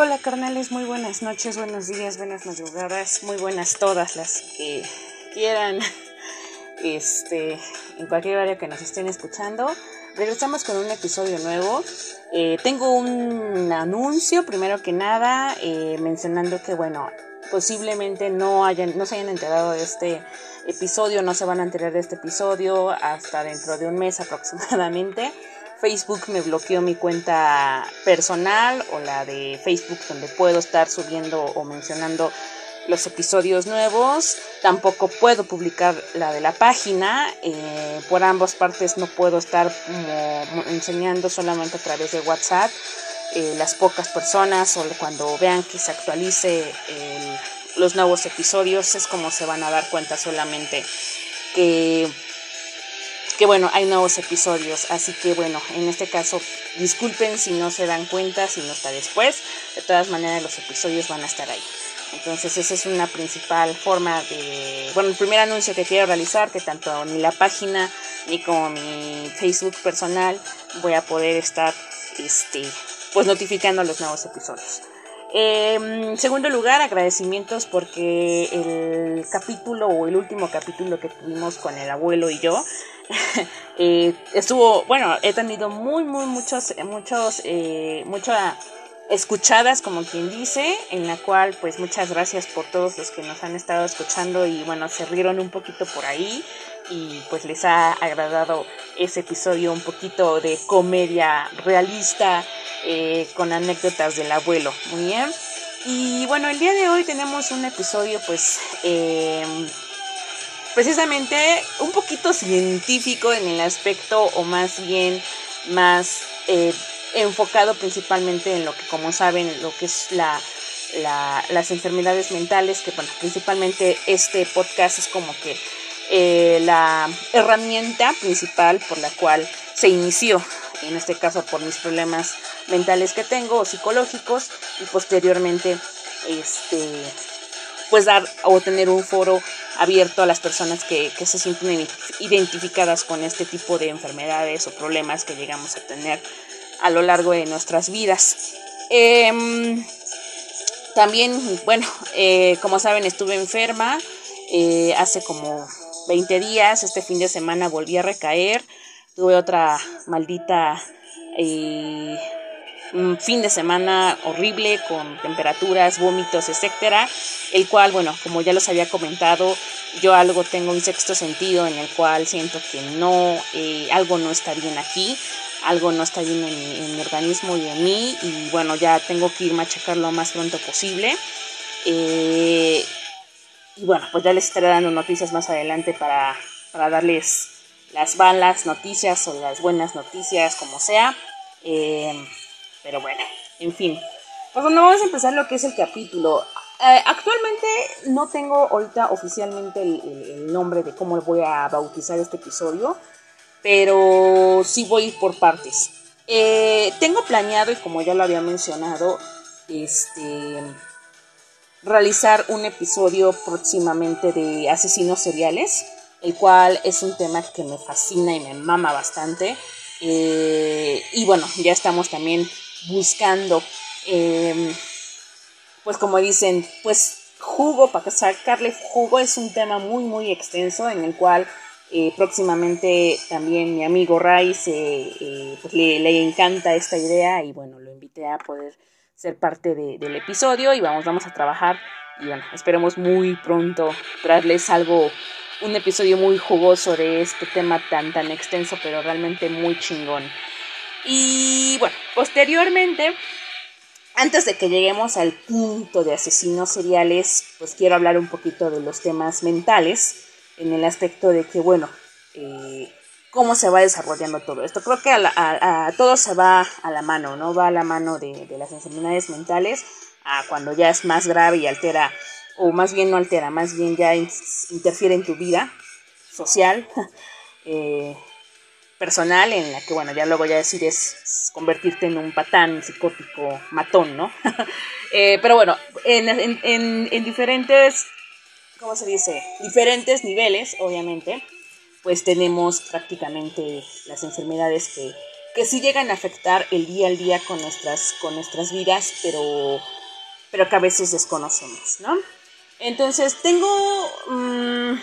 Hola carnales, muy buenas noches, buenos días, buenas madrugadas, muy buenas todas las que quieran, este, en cualquier área que nos estén escuchando. Regresamos con un episodio nuevo. Eh, tengo un anuncio, primero que nada, eh, mencionando que, bueno, posiblemente no, hayan, no se hayan enterado de este episodio, no se van a enterar de este episodio hasta dentro de un mes aproximadamente. Facebook me bloqueó mi cuenta personal o la de Facebook donde puedo estar subiendo o mencionando los episodios nuevos. Tampoco puedo publicar la de la página. Eh, por ambas partes no puedo estar enseñando solamente a través de WhatsApp. Eh, las pocas personas o cuando vean que se actualice los nuevos episodios es como se van a dar cuenta solamente que que bueno, hay nuevos episodios, así que bueno, en este caso disculpen si no se dan cuenta, si no está después, de todas maneras los episodios van a estar ahí. Entonces esa es una principal forma de, bueno, el primer anuncio que quiero realizar, que tanto ni la página ni como mi Facebook personal voy a poder estar, este, pues notificando los nuevos episodios. En segundo lugar, agradecimientos porque el capítulo o el último capítulo que tuvimos con el abuelo y yo eh, estuvo, bueno, he tenido muy, muy, muchos, muchos, eh, muchas escuchadas, como quien dice, en la cual, pues, muchas gracias por todos los que nos han estado escuchando y, bueno, se rieron un poquito por ahí y, pues, les ha agradado ese episodio un poquito de comedia realista eh, con anécdotas del abuelo. Muy bien. Y bueno, el día de hoy tenemos un episodio pues em, precisamente un poquito científico en el aspecto o más bien más eh, enfocado principalmente en lo que como saben lo que es la, las enfermedades mentales que bueno principalmente este podcast es como que eh, la herramienta principal por la cual se inició en este caso por mis problemas mentales que tengo o psicológicos y posteriormente este pues dar o tener un foro abierto a las personas que, se sienten identificadas con este tipo de enfermedades o problemas que llegamos a tener a lo largo de nuestras vidas. Em, también, bueno, eh, como saben, estuve enferma eh, hace como 20 días, este fin de semana volví a recaer tuve otra maldita eh, fin de semana horrible con temperaturas, vómitos, etcétera, el cual, bueno, como ya los había comentado, yo algo tengo un sexto sentido en el cual siento que no, eh, algo no está bien aquí, algo no está bien en, mi organismo y en mí, y bueno, ya tengo que irme a checar lo más pronto posible. Eh, y bueno, pues ya les estaré dando noticias más adelante para, para darles las malas noticias o las buenas noticias, como sea. Eh, pero bueno, en fin. Pues bueno, vamos a empezar lo que es el capítulo. Eh, actualmente no tengo ahorita oficialmente el, nombre de cómo voy a bautizar este episodio, pero sí voy por partes. Eh, tengo planeado, y como ya lo había mencionado, este realizar un episodio próximamente de asesinos seriales el cual es un tema que me fascina y me mama bastante. Eh, y bueno, ya estamos también buscando, em, pues como dicen, pues jugo, para sacarle jugo es un tema muy, muy extenso en el cual eh, próximamente también mi amigo Ray eh, pues le, encanta esta idea y bueno, lo invité a poder ser parte del episodio y vamos, vamos a trabajar y bueno, esperemos muy pronto traerles algo un episodio muy jugoso de este tema tan tan extenso, pero realmente muy chingón. Y bueno, posteriormente, antes de que lleguemos al punto de asesinos seriales, pues quiero hablar un poquito de los temas mentales, en el aspecto de que, bueno, eh, cómo se va desarrollando todo esto. Creo que a, todo se va a la mano, ¿no? Va a la mano de, las enfermedades mentales, a cuando ya es más grave y altera o más bien no altera, más bien ya interfiere en tu vida social, eh, personal, en la que, bueno, ya luego ya decides convertirte en un patán psicótico matón, ¿no? Eh, pero bueno, en, en, en, diferentes, ¿cómo se dice? Diferentes niveles, obviamente, pues tenemos prácticamente las enfermedades que, que sí llegan a afectar el día al día con nuestras, con nuestras vidas, pero, pero que a veces desconocemos, ¿no? Entonces tengo mm,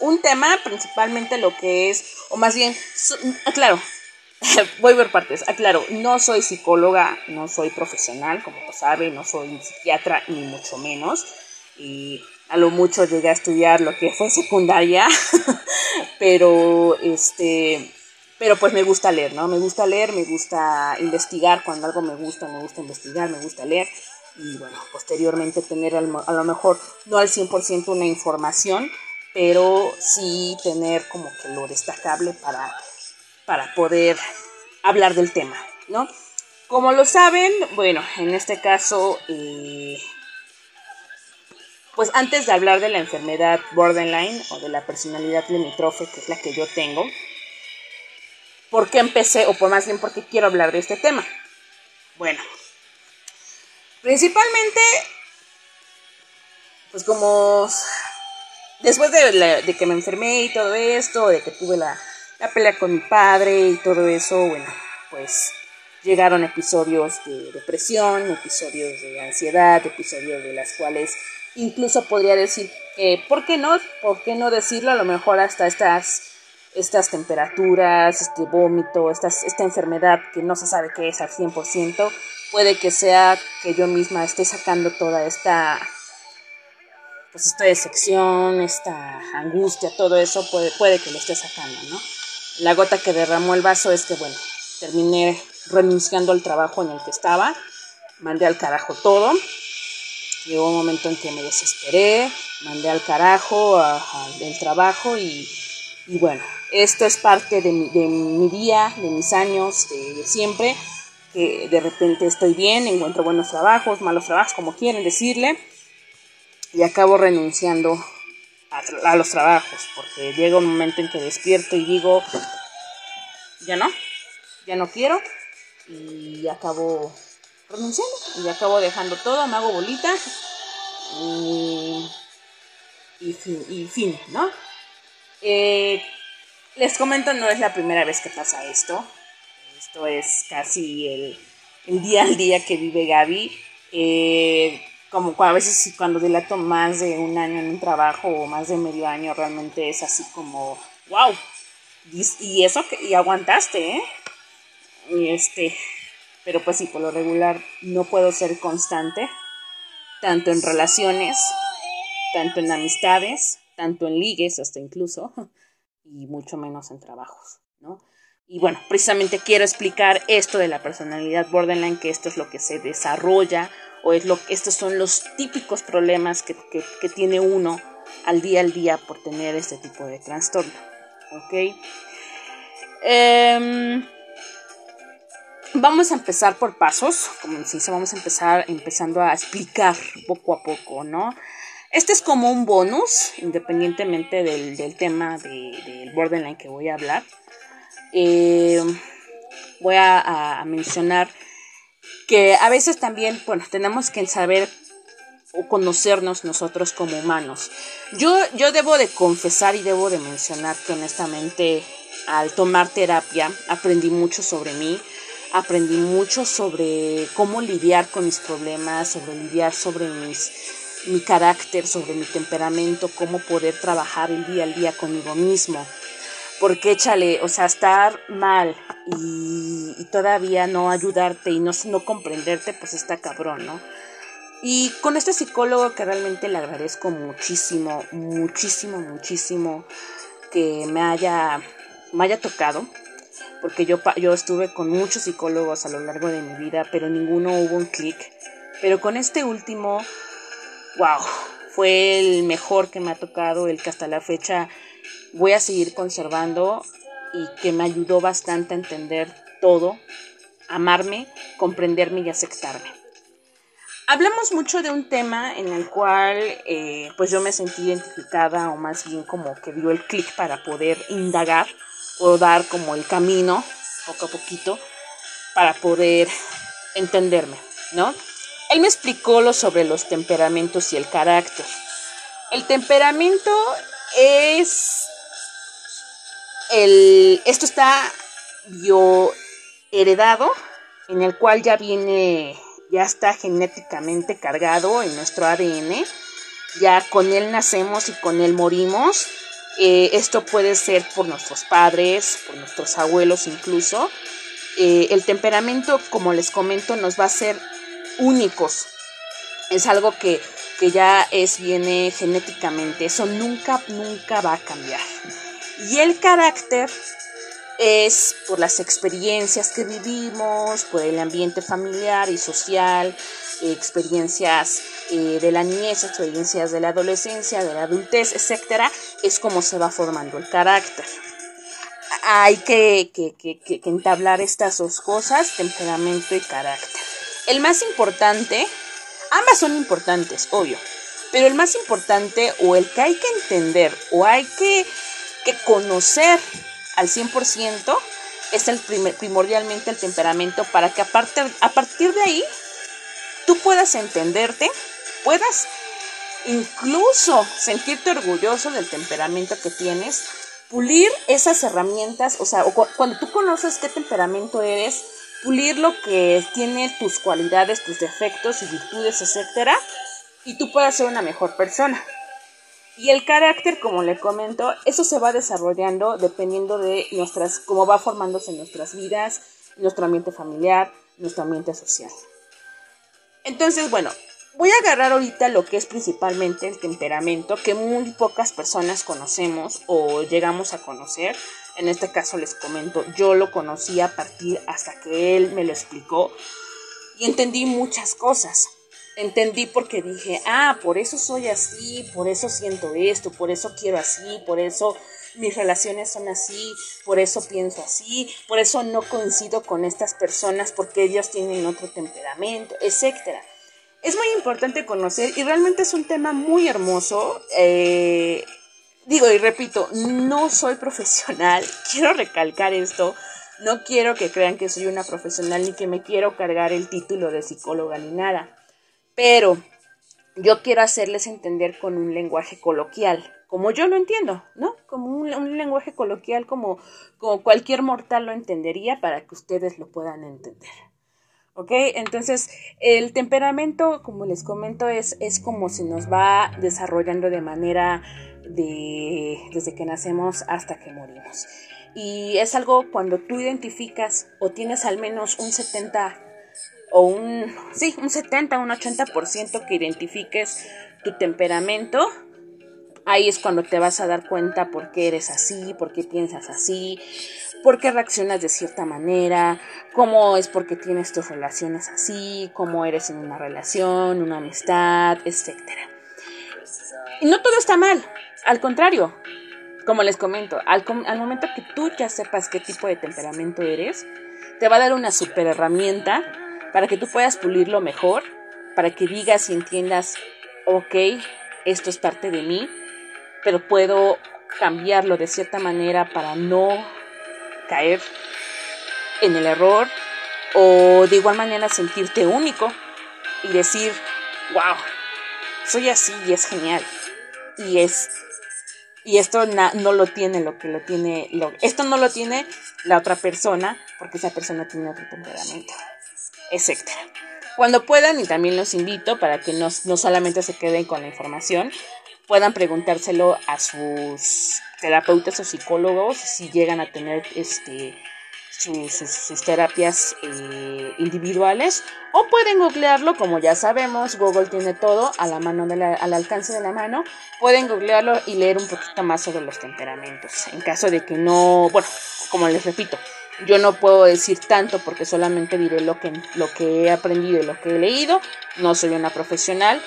un tema, principalmente lo que es, o más bien, aclaro, voy ver partes, aclaro, no soy psicóloga, no soy profesional, como lo sabe, no soy psiquiatra, ni mucho menos, y a lo mucho llegué a estudiar lo que fue secundaria, pero este, pero pues me gusta leer, ¿no? Me gusta leer, me gusta investigar, cuando algo me gusta, me gusta investigar, me gusta leer, y bueno, posteriormente tener a lo mejor no al 100% una información, pero sí tener como que lo destacable para, para poder hablar del tema, ¿no? Como lo saben, bueno, en este caso eh, pues antes de hablar de la enfermedad borderline o de la personalidad limítrofe, que es la que yo tengo, ¿por qué empecé, o por más bien por qué quiero hablar de este tema? Bueno, principalmente, pues como después de, que me enfermé y todo esto, de que tuve la, la pelea con mi padre y todo eso, bueno, pues llegaron episodios de depresión, episodios de ansiedad, episodios de las cuales incluso podría decir que, ¿por qué no? ¿Por qué no decirlo? A lo mejor hasta estas, estas temperaturas, este vómito, estas, esta enfermedad que no se sabe qué es al 100%, puede que sea que yo misma esté sacando toda esta, pues esta decepción, esta angustia, todo eso puede, puede que lo esté sacando, ¿no? La gota que derramó el vaso es que, bueno, terminé renunciando al trabajo en el que estaba, mandé al carajo todo, Llegó un momento en que me desesperé, mandé al carajo del trabajo y, bueno, esto es parte de mi, de mi día, de mis años, de, siempre, que de repente estoy bien, encuentro buenos trabajos, malos trabajos, como quieren decirle, y acabo renunciando a, los trabajos, porque llega un momento en que despierto y digo, ya no, ya no quiero, y acabo renunciando y acabo dejando todo, me hago bolita y, y, fin, ¿no? Eh, les comento, no es la primera vez que pasa esto. Esto es casi el, el día al día que vive Gaby. Eh, como a veces cuando dilato más de un año en un trabajo o más de medio año, realmente es así como, wow. Y, y eso que, y aguantaste, ¿eh? Y este, pero pues sí, por lo regular no puedo ser constante, tanto en relaciones, tanto en amistades, tanto en ligues, hasta incluso, y mucho menos en trabajos, ¿no? Y bueno, precisamente quiero explicar esto de la personalidad borderline, que esto es lo que se desarrolla, o es lo estos son los típicos problemas que, que, tiene uno al día al día por tener este tipo de trastorno, ¿ok? Eh, Vamos a empezar por pasos, como se dice, vamos a empezar empezando a explicar poco a poco, ¿no? Este es como un bonus, independientemente del, tema del borderline que voy a hablar. Eh, voy a, mencionar que a veces también, bueno, tenemos que saber o conocernos nosotros como humanos. Yo, yo debo de confesar y debo de mencionar que honestamente al tomar terapia aprendí mucho sobre mí, aprendí mucho sobre cómo lidiar con mis problemas, sobre lidiar sobre mis, mi carácter, sobre mi temperamento, cómo poder trabajar el día al día conmigo mismo. Porque échale, o sea, estar mal y, todavía no ayudarte y no, no comprenderte, pues está cabrón, ¿no? Y con este psicólogo que realmente le agradezco muchísimo, muchísimo, muchísimo que me haya, me haya tocado, porque yo, yo estuve con muchos psicólogos a lo largo de mi vida, pero ninguno hubo un clic. Pero con este último, wow, fue el mejor que me ha tocado, el que hasta la fecha voy a seguir conservando y que me ayudó bastante a entender todo, amarme, comprenderme y aceptarme. Hablamos mucho de un tema en el cual eh, pues yo me sentí identificada o más bien como que dio el clic para poder indagar o dar como el camino poco a poquito para poder entenderme, ¿no? Él me explicó lo sobre los temperamentos y el carácter. El temperamento es esto está bioheredado, en el cual ya viene, ya está genéticamente cargado en nuestro ADN, ya con él nacemos y con él morimos. Eh, esto puede ser por nuestros padres, por nuestros abuelos incluso. Eh, el temperamento, como les comento, nos va a ser únicos. Es algo que, que ya es, viene genéticamente. Eso nunca, nunca va a cambiar. Y el carácter es por las experiencias que vivimos, por el ambiente familiar y social, experiencias eh, de la niñez, experiencias de la adolescencia, de la adultez, etcétera, es como se va formando el carácter. Hay que, entablar estas dos cosas, temperamento y carácter. El más importante, ambas son importantes, obvio, pero el más importante o el que hay que entender o hay que que conocer al 100% es el primordialmente el temperamento para que a partir, a partir de ahí tú puedas entenderte, puedas incluso sentirte orgulloso del temperamento que tienes, pulir esas herramientas, o sea, cuando tú conoces qué temperamento eres, pulir lo que tiene tus cualidades, tus defectos y virtudes, etcétera, y tú puedas ser una mejor persona. Y el carácter, como le comento, eso se va desarrollando dependiendo de nuestras, cómo va formándose nuestras vidas, nuestro ambiente familiar, nuestro ambiente social. Entonces, bueno, voy a agarrar ahorita lo que es principalmente el temperamento, que muy pocas personas conocemos o llegamos a conocer. En este caso les comento, yo lo conocí a partir hasta que él me lo explicó y entendí muchas cosas entendí porque dije, ah, por eso soy así, por eso siento esto, por eso quiero así, por eso mis relaciones son así, por eso pienso así, por eso no coincido con estas personas porque ellos tienen otro temperamento, etc. Es muy importante conocer y realmente es un tema muy hermoso. Eh, digo y repito, no soy profesional, quiero recalcar esto. No quiero que crean que soy una profesional ni que me quiero cargar el título de psicóloga ni nada pero yo quiero hacerles entender con un lenguaje coloquial, como yo lo entiendo, ¿no? Como un, lenguaje coloquial como, como cualquier mortal lo entendería para que ustedes lo puedan entender. ¿Ok? Entonces, el temperamento, como les comento, es, es como se nos va desarrollando de manera de desde que nacemos hasta que morimos. Y es algo cuando tú identificas o tienes al menos un 70 o un, sí, un 70, un 80% que identifiques tu temperamento, ahí es cuando te vas a dar cuenta por qué eres así, por qué piensas así, por qué reaccionas de cierta manera, cómo es porque tienes tus relaciones así, cómo eres en una relación, una amistad, etc. Y no todo está mal, al contrario, como les comento, al, al momento que tú ya sepas qué tipo de temperamento eres, te va a dar una super herramienta para que tú puedas pulirlo mejor, para que digas y entiendas, ok, esto es parte de mí, pero puedo cambiarlo de cierta manera para no caer en el error o de igual manera sentirte único y decir, wow, soy así y es genial. Y es y esto no lo tiene lo que lo tiene lo, esto no lo tiene la otra persona porque esa persona tiene otro temperamento etc. Cuando puedan, y también los invito para que no, solamente se queden con la información, puedan preguntárselo a sus terapeutas o psicólogos si llegan a tener este sus, terapias eh, individuales o pueden googlearlo como ya sabemos Google tiene todo a la mano al alcance de la mano pueden googlearlo y leer un poquito más sobre los temperamentos en caso de que no bueno como les repito yo no puedo decir tanto porque solamente diré lo que, lo que he aprendido y lo que he leído. No soy una profesional,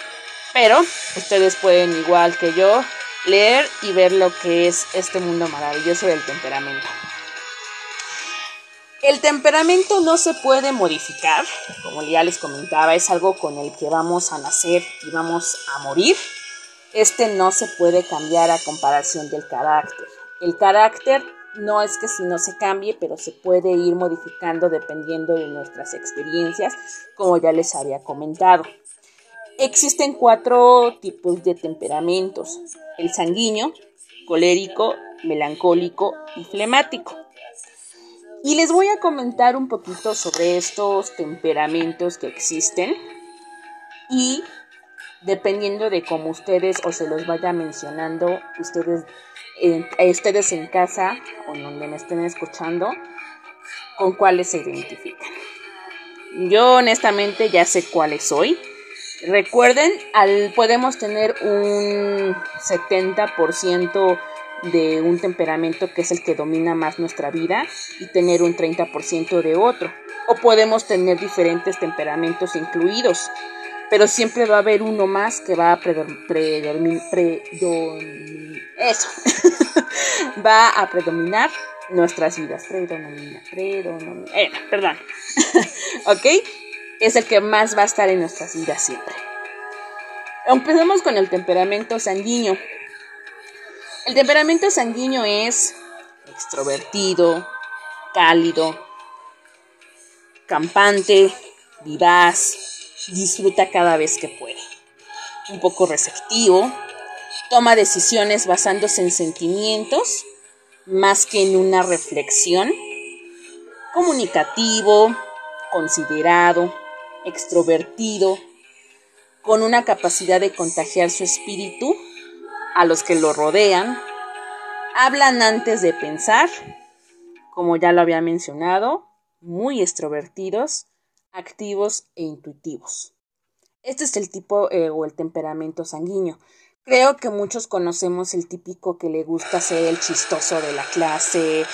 pero ustedes pueden, igual que yo, leer y ver lo que es este mundo maravilloso del temperamento. El temperamento no se puede modificar, como ya les comentaba, es algo con el que vamos a nacer y vamos a morir. Este no se puede cambiar a comparación del carácter. El carácter no es que si no se cambie, pero se puede ir modificando dependiendo de nuestras experiencias, como ya les había comentado. Existen cuatro tipos de temperamentos, el sanguíneo, colérico, melancólico y flemático. Y les voy a comentar un poquito sobre estos temperamentos que existen y dependiendo de cómo ustedes o se los vaya mencionando, ustedes, ustedes en casa o donde me estén escuchando, con cuáles se identifican. Yo honestamente ya sé cuáles soy. Recuerden, al, podemos tener un 70% de un temperamento que es el que domina más nuestra vida y tener un 30% de otro. O podemos tener diferentes temperamentos incluidos, pero siempre va a haber uno más que va a predominar, eso, va a predominar nuestras vidas. Eh, perdón, ¿ok? Es el que más va a estar en nuestras vidas siempre. Empecemos con el temperamento sanguíneo. El temperamento sanguíneo es extrovertido, cálido, campante, vivaz, disfruta cada vez que puede. Un poco receptivo, toma decisiones basándose en sentimientos más que en una reflexión. Comunicativo, considerado, extrovertido, con una capacidad de contagiar su espíritu a los que lo rodean, hablan antes de pensar, como ya lo había mencionado, muy extrovertidos, activos e intuitivos. Este es el tipo eh, o el temperamento sanguíneo. Creo que muchos conocemos el típico que le gusta ser el chistoso de la clase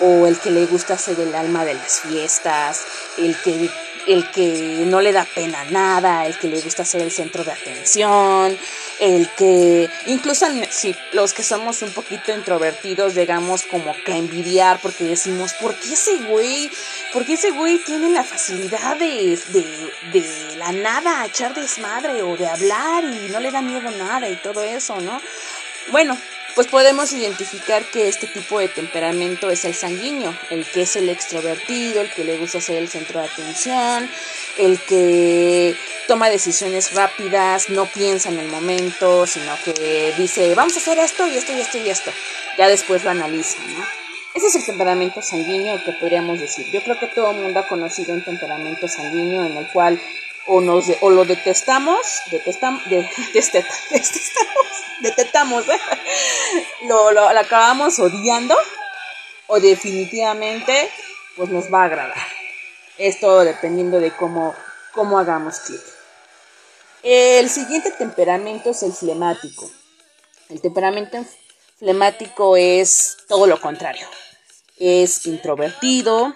o el que le gusta ser el alma de las fiestas, el que el que no le da pena nada, el que le gusta ser el centro de atención, el que incluso si los que somos un poquito introvertidos llegamos como que a envidiar porque decimos, ¿por qué ese güey? ¿Por qué ese güey tiene la facilidad de, de, de la nada echar desmadre o de hablar y no le da miedo nada y todo eso, ¿no? Bueno, pues podemos identificar que este tipo de temperamento es el sanguíneo, el que es el extrovertido, el que le gusta ser el centro de atención, el que toma decisiones rápidas, no piensa en el momento, sino que dice, vamos a hacer esto y esto y esto y esto. Ya después lo analiza, ¿no? Ese es el temperamento sanguíneo que podríamos decir. Yo creo que todo el mundo ha conocido un temperamento sanguíneo en el cual o, nos, o lo detestamos, detestamos, detestamos, detestamos, ¿eh? lo, lo, acabamos odiando o definitivamente pues nos va a agradar. Esto dependiendo de cómo, cómo hagamos clic. El siguiente temperamento es el flemático. El temperamento flemático es todo lo contrario. Es introvertido,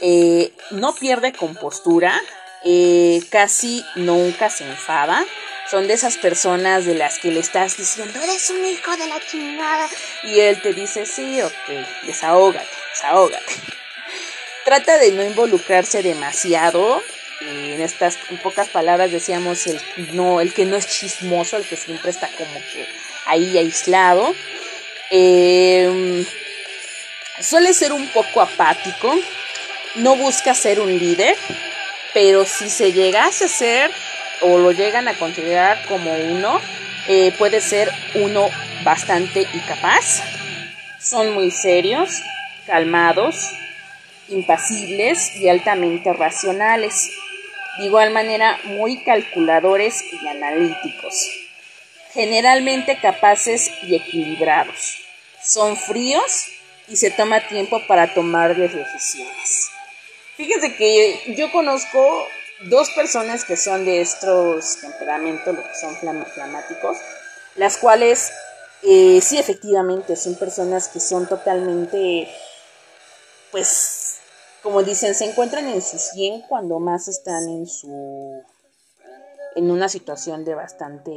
eh, no pierde compostura, eh, casi nunca se enfada. Son de esas personas de las que le estás diciendo, eres un hijo de la chingada. Y él te dice, sí, ok, desahógate, desahógate. Trata de no involucrarse demasiado. en estas pocas palabras decíamos el, no, el que no es chismoso, el que siempre está como que ahí aislado. Em, suele ser un poco apático. No busca ser un líder pero si se llegase a ser o lo llegan a considerar como uno, eh, puede ser uno bastante incapaz. Son muy serios, calmados, impasibles y altamente racionales. De igual manera, muy calculadores y analíticos. Generalmente capaces y equilibrados. Son fríos y se toma tiempo para tomar decisiones. Fíjense que yo conozco dos personas que son de estos temperamentos, lo que son flamáticos, las cuales eh, sí efectivamente son personas que son totalmente, pues, como dicen, se encuentran en su 100 cuando más están en su, en una situación de bastante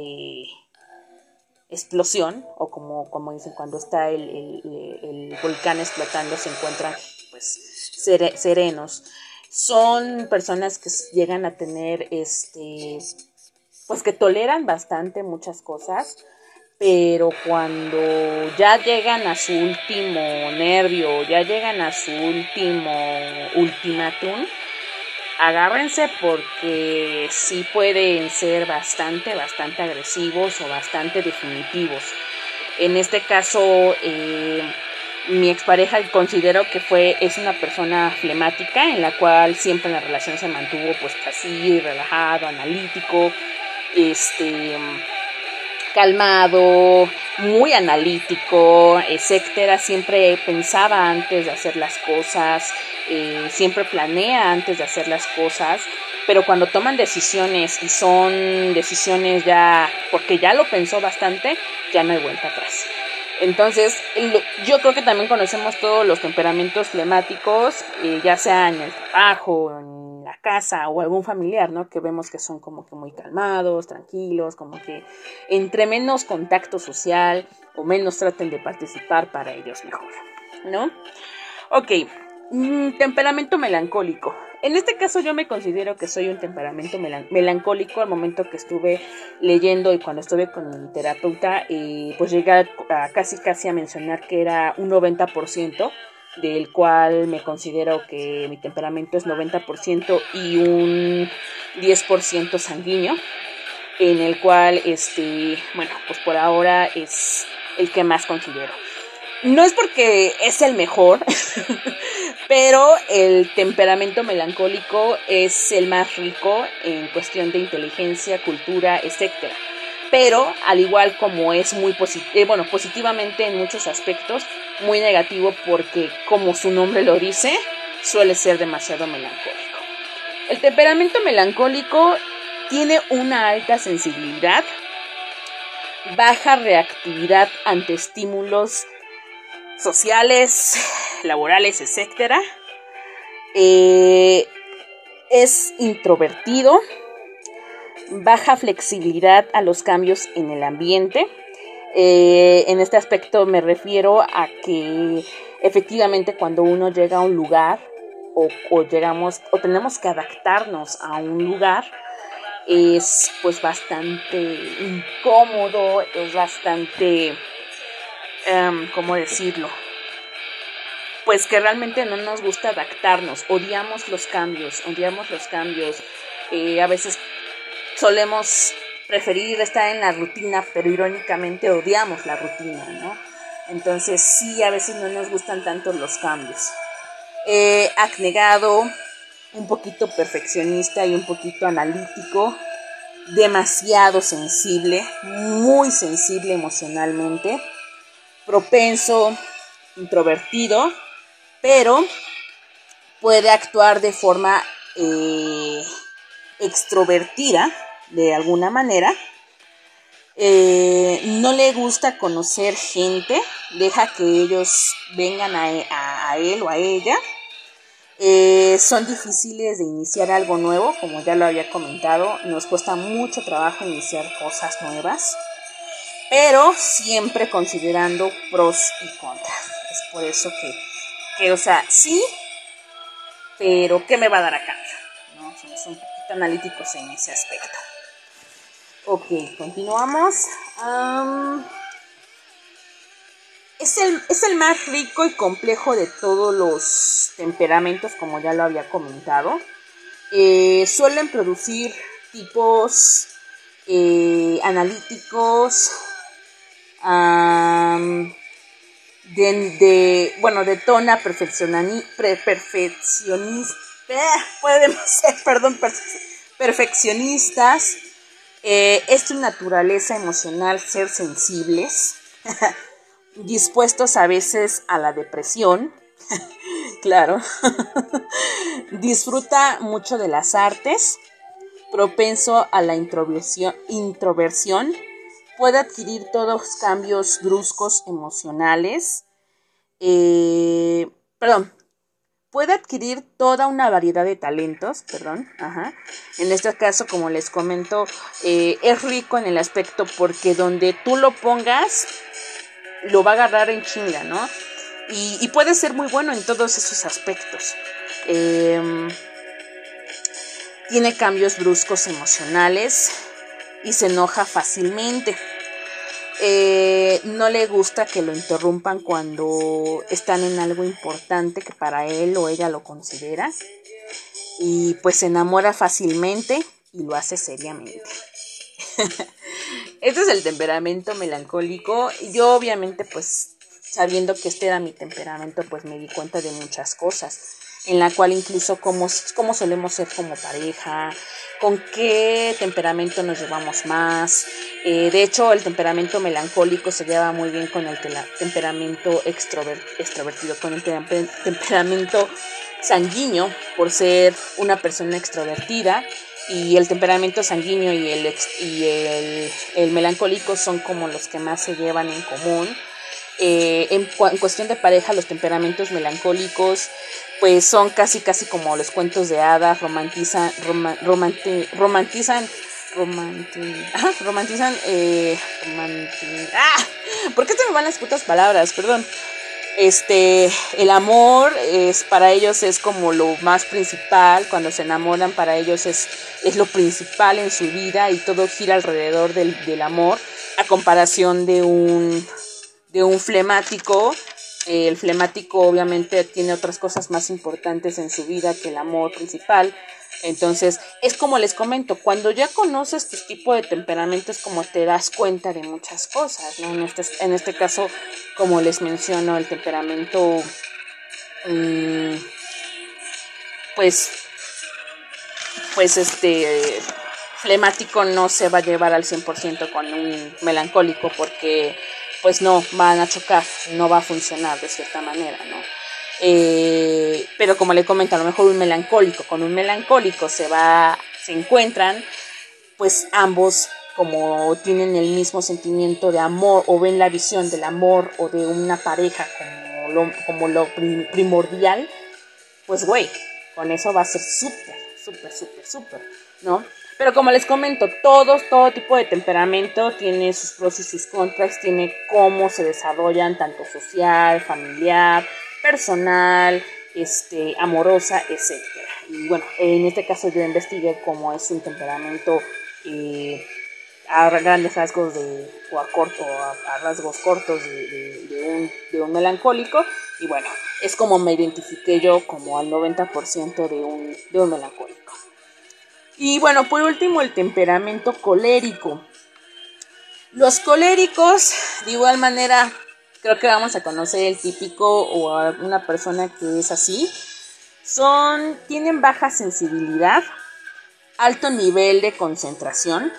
explosión, o como, como dicen, cuando está el, el volcán explotando, se encuentran, pues, serenos. Son personas que llegan a tener, este, pues que toleran bastante muchas cosas, pero cuando ya llegan a su último nervio, ya llegan a su último ultimátum, agárrense porque sí pueden ser bastante, bastante agresivos o bastante definitivos. En este caso, eh, mi expareja considero que fue, es una persona flemática, en la cual siempre en la relación se mantuvo pues así, relajado, analítico, este calmado, muy analítico, etcétera, siempre pensaba antes de hacer las cosas, eh, siempre planea antes de hacer las cosas, pero cuando toman decisiones y son decisiones ya, porque ya lo pensó bastante, ya no hay vuelta atrás. Entonces, yo creo que también conocemos todos los temperamentos flemáticos, eh, ya sea en el trabajo, en la casa o algún familiar, ¿no? Que vemos que son como que muy calmados, tranquilos, como que entre menos contacto social o menos traten de participar para ellos mejor, ¿no? Ok, mm, temperamento melancólico. En este caso yo me considero que soy un temperamento melancólico al momento que estuve leyendo y cuando estuve con mi terapeuta, eh, pues llegué a, casi casi a mencionar que era un 90%, del cual me considero que mi temperamento es 90% y un 10% sanguíneo, en el cual, este, bueno, pues por ahora es el que más considero. No es porque es el mejor, pero el temperamento melancólico es el más rico en cuestión de inteligencia, cultura, etc. Pero al igual como es muy eh, bueno, positivamente en muchos aspectos, muy negativo porque como su nombre lo dice, suele ser demasiado melancólico. El temperamento melancólico tiene una alta sensibilidad, baja reactividad ante estímulos sociales, laborales, etc. Eh, es introvertido, baja flexibilidad a los cambios en el ambiente. Eh, en este aspecto me refiero a que efectivamente cuando uno llega a un lugar o, o, llegamos o tenemos que adaptarnos a un lugar es pues bastante incómodo, es bastante Em, ¿cómo decirlo? Pues que realmente no nos gusta adaptarnos, odiamos los cambios, odiamos los cambios. Eh, a veces solemos preferir estar en la rutina, pero irónicamente odiamos la rutina, ¿no? Entonces sí, a veces no nos gustan tanto los cambios. Eh, acnegado, un poquito perfeccionista y un poquito analítico, demasiado sensible, muy sensible emocionalmente propenso, introvertido, pero puede actuar de forma eh, extrovertida de alguna manera. Eh, no le gusta conocer gente, deja que ellos vengan a, él o a ella. Eh, son difíciles de iniciar algo nuevo, como ya lo había comentado, nos cuesta mucho trabajo iniciar cosas nuevas pero siempre considerando pros y contras. Es por eso que, que, o sea, sí, pero ¿qué me va a dar a cambio? ¿No? Somos un poquito analíticos en ese aspecto. Ok, continuamos. es, el, es el más rico y complejo de todos los temperamentos, como ya lo había comentado. Eh, suelen producir tipos eh, analíticos, de, bueno, de tona perfeccionista, podemos ser, perdón, perfeccionistas. Eh, es tu naturaleza emocional ser sensibles, dispuestos a veces a la depresión, claro. Disfruta mucho de las artes, propenso a la introversión, introversión puede adquirir todos cambios bruscos emocionales. Eh, perdón, puede adquirir toda una variedad de talentos, perdón, ajá. En este caso, como les comento, eh, es rico en el aspecto porque donde tú lo pongas, lo va a agarrar en chinga, ¿no? Y, puede ser muy bueno en todos esos aspectos. Em, tiene cambios bruscos emocionales, y se enoja fácilmente. Eh, no le gusta que lo interrumpan cuando están en algo importante que para él o ella lo considera. Y pues se enamora fácilmente y lo hace seriamente. este es el temperamento melancólico. Yo obviamente pues sabiendo que este era mi temperamento pues me di cuenta de muchas cosas en la cual incluso cómo, cómo solemos ser como pareja, con qué temperamento nos llevamos más. Eh, de hecho, el temperamento melancólico se lleva muy bien con el temperamento extrovertido, con el temperamento sanguíneo, por ser una persona extrovertida. Y el temperamento sanguíneo y el, y el, el melancólico son como los que más se llevan en común. Eh, en, cuestión de pareja, los temperamentos melancólicos, pues son casi, casi como los cuentos de hadas, romantizan, romantizan, romantizan, eh, ¡ah! ¿Por qué se me van las putas palabras? Perdón. Este, el amor es para ellos es como lo más principal, cuando se enamoran para ellos es, es lo principal en su vida y todo gira alrededor del, del amor, a comparación de un de un flemático. El flemático obviamente tiene otras cosas más importantes en su vida que el amor principal. Entonces, es como les comento, cuando ya conoces este tipo de temperamentos, como te das cuenta de muchas cosas, ¿no? En este, en este caso, como les menciono, el temperamento, mm, pues, pues este, flemático no se va a llevar al 100% con un melancólico porque pues no, van a chocar, no va a funcionar de cierta manera, ¿no? Eh, pero como le comento, a lo mejor un melancólico, con un melancólico se va, se encuentran, pues ambos como tienen el mismo sentimiento de amor o ven la visión del amor o de una pareja como lo, como lo primordial, pues güey, con eso va a ser súper, súper, súper, súper, ¿no? Pero como les comento, todos, todo tipo de temperamento tiene sus pros y sus contras, tiene cómo se desarrollan, tanto social, familiar, personal, este, amorosa, etc. Y bueno, en este caso yo investigué cómo es un temperamento eh, a grandes rasgos de, o a corto, a, rasgos cortos de, un, de un melancólico. Y bueno, es como me identifiqué yo como al 90% de un, de un melancólico. Y bueno, por último, el temperamento colérico. Los coléricos, de igual manera, creo que vamos a conocer el típico o a una persona que es así. Son, tienen baja sensibilidad, alto nivel de concentración,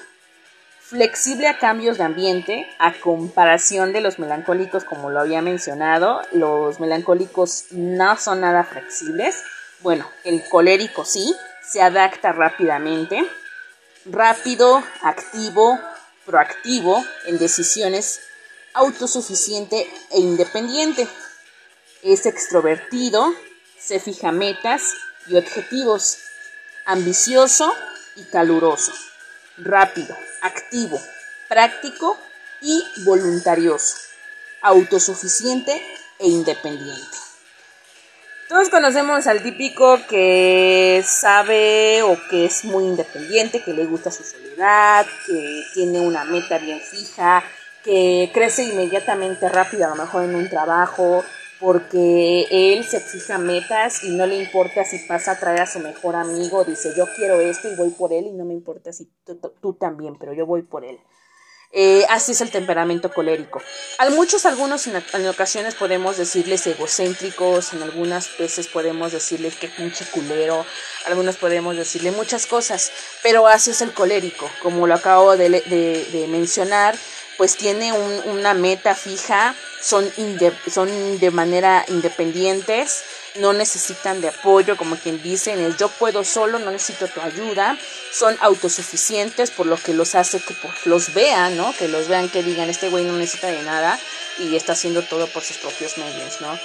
flexible a cambios de ambiente, a comparación de los melancólicos, como lo había mencionado, los melancólicos no son nada flexibles. Bueno, el colérico sí, se adapta rápidamente, rápido, activo, proactivo en decisiones, autosuficiente e independiente. Es extrovertido, se fija metas y objetivos, ambicioso y caluroso, rápido, activo, práctico y voluntarioso, autosuficiente e independiente. Todos conocemos al típico que sabe o que es muy independiente, que le gusta su soledad, que tiene una meta bien fija, que crece inmediatamente rápido a lo mejor en un trabajo, porque él se fija metas y no le importa si pasa a traer a su mejor amigo, dice yo quiero esto y voy por él y no me importa si tú, también, pero yo voy por él. Eh, así es el temperamento colérico. A muchos, algunos en, ocasiones podemos decirles egocéntricos, en algunas veces podemos decirles que pinche culero, algunos podemos decirle muchas cosas, pero así es el colérico, como lo acabo de, mencionar, pues tiene una meta fija, son, son de manera independientes, no necesitan de apoyo, como quien dicen, el yo puedo solo, no necesito tu ayuda, son autosuficientes, por lo que los hace que los vean, ¿no? Que los vean, que digan, este güey no necesita de nada y está haciendo todo por sus propios medios, ¿no?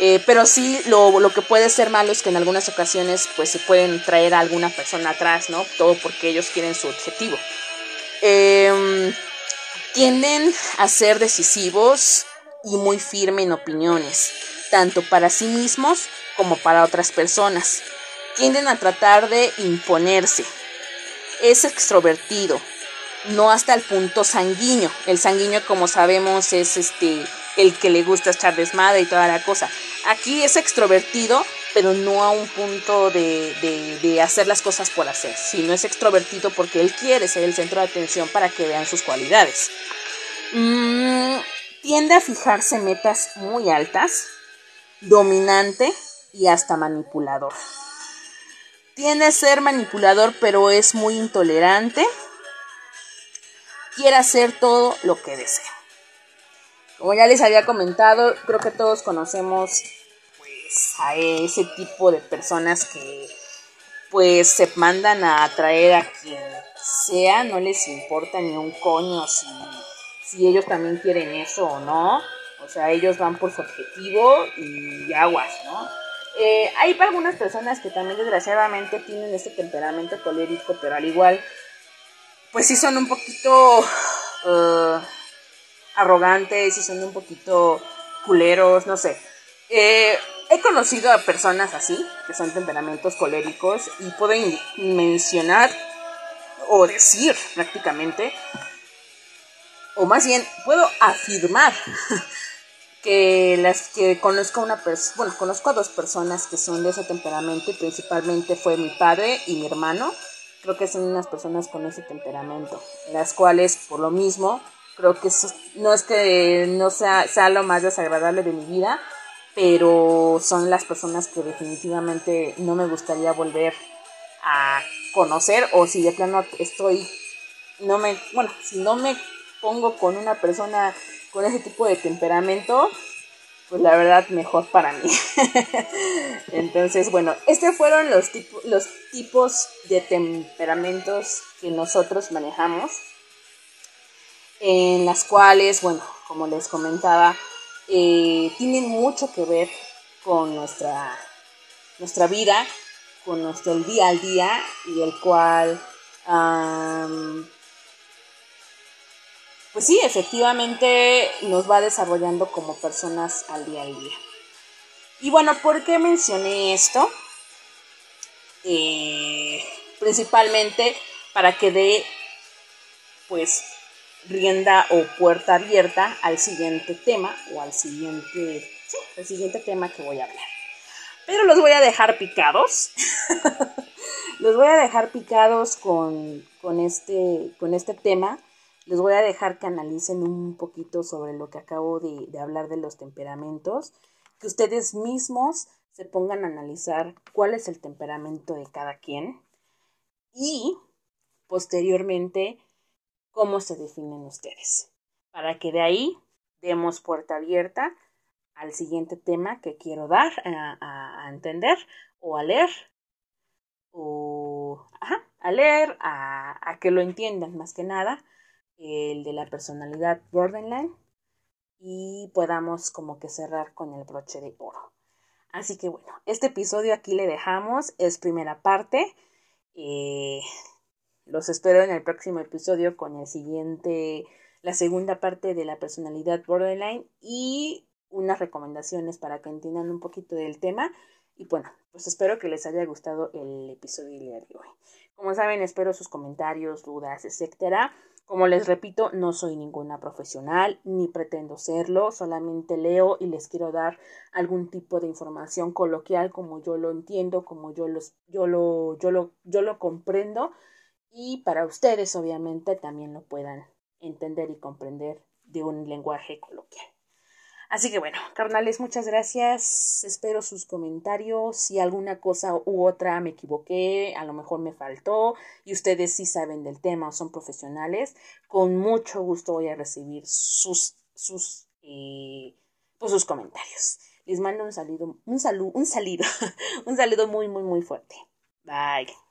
Eh, pero sí, lo, lo, que puede ser malo es que en algunas ocasiones, pues se pueden traer a alguna persona atrás, ¿no? Todo porque ellos quieren su objetivo. Em, tienden a ser decisivos y muy firmes en opiniones tanto para sí mismos como para otras personas. Tienden a tratar de imponerse. Es extrovertido, no hasta el punto sanguíneo. El sanguíneo, como sabemos, es este el que le gusta echar desmadre y toda la cosa. Aquí es extrovertido, pero no a un punto de, de, hacer las cosas por hacer, sino es extrovertido porque él quiere ser el centro de atención para que vean sus cualidades. Mm, tiende a fijarse metas muy altas, dominante y hasta manipulador. Tiende a ser manipulador, pero es muy intolerante. Quiere hacer todo lo que desea. Como ya les había comentado, creo que todos conocemos a ese tipo de personas que pues se mandan a atraer a quien sea, no les importa ni un coño si, si ellos también quieren eso o no. O sea, ellos van por su objetivo y aguas, ¿no? Eh, hay algunas personas que también desgraciadamente tienen este temperamento colérico, pero al igual, pues sí son un poquito uh, arrogantes, sí son un poquito culeros, no sé. Eh, he conocido a personas así, que son temperamentos coléricos, y pueden mencionar o decir prácticamente, o más bien puedo afirmar que las que conozco a una persona, bueno, conozco a dos personas que son de ese temperamento y principalmente fue mi padre y mi hermano. Creo que son unas personas con ese temperamento, las cuales por lo mismo creo que no es que no sea, sea lo más desagradable de mi vida, pero son las personas que definitivamente no me gustaría volver a conocer o si de plano estoy no me bueno si no me pongo con una persona con ese tipo de temperamento, pues la verdad mejor para mí. Entonces, bueno, estos fueron los, los tipos de temperamentos que nosotros manejamos, en las cuales, bueno, como les comentaba, eh, tienen mucho que ver con nuestra, nuestra vida, con nuestro día al día y el cual pues sí, efectivamente nos va desarrollando como personas al día al día. Y bueno, ¿por qué mencioné esto? Eh, principalmente para que dé pues rienda o puerta abierta al siguiente tema o al siguiente, siguiente tema que voy a hablar. Pero los voy a dejar picados. los voy a dejar picados con, con, este, con este tema les voy a dejar que analicen un poquito sobre lo que acabo de, hablar de los temperamentos, que ustedes mismos se pongan a analizar cuál es el temperamento de cada quien y posteriormente cómo se definen ustedes, para que de ahí demos puerta abierta al siguiente tema que quiero dar a, entender o a leer o a leer, a, que lo entiendan más que nada el de la personalidad borderline y podamos como que cerrar con el broche de oro. Así que bueno, este episodio aquí le dejamos, es primera parte. Eh, los espero en el próximo episodio con el siguiente, la segunda parte de la personalidad borderline y unas recomendaciones para que entiendan un poquito del tema. Y bueno, pues espero que les haya gustado el episodio de hoy. Como saben, espero sus comentarios, dudas, etcétera. Como les repito, no soy ninguna profesional ni pretendo serlo, solamente leo y les quiero dar algún tipo de información coloquial como yo lo entiendo, como yo, los, yo, lo, yo, lo, yo lo comprendo y para ustedes obviamente también lo puedan entender y comprender de un lenguaje coloquial. Así que bueno, carnales, muchas gracias. Espero sus comentarios. Si alguna cosa u otra me equivoqué, a lo mejor me faltó y ustedes sí saben del tema o son profesionales, con mucho gusto voy a recibir sus, sus, eh, pues sus comentarios. Les mando un saludo, un saludo, un saludo, un saludo muy, muy, muy fuerte. Bye.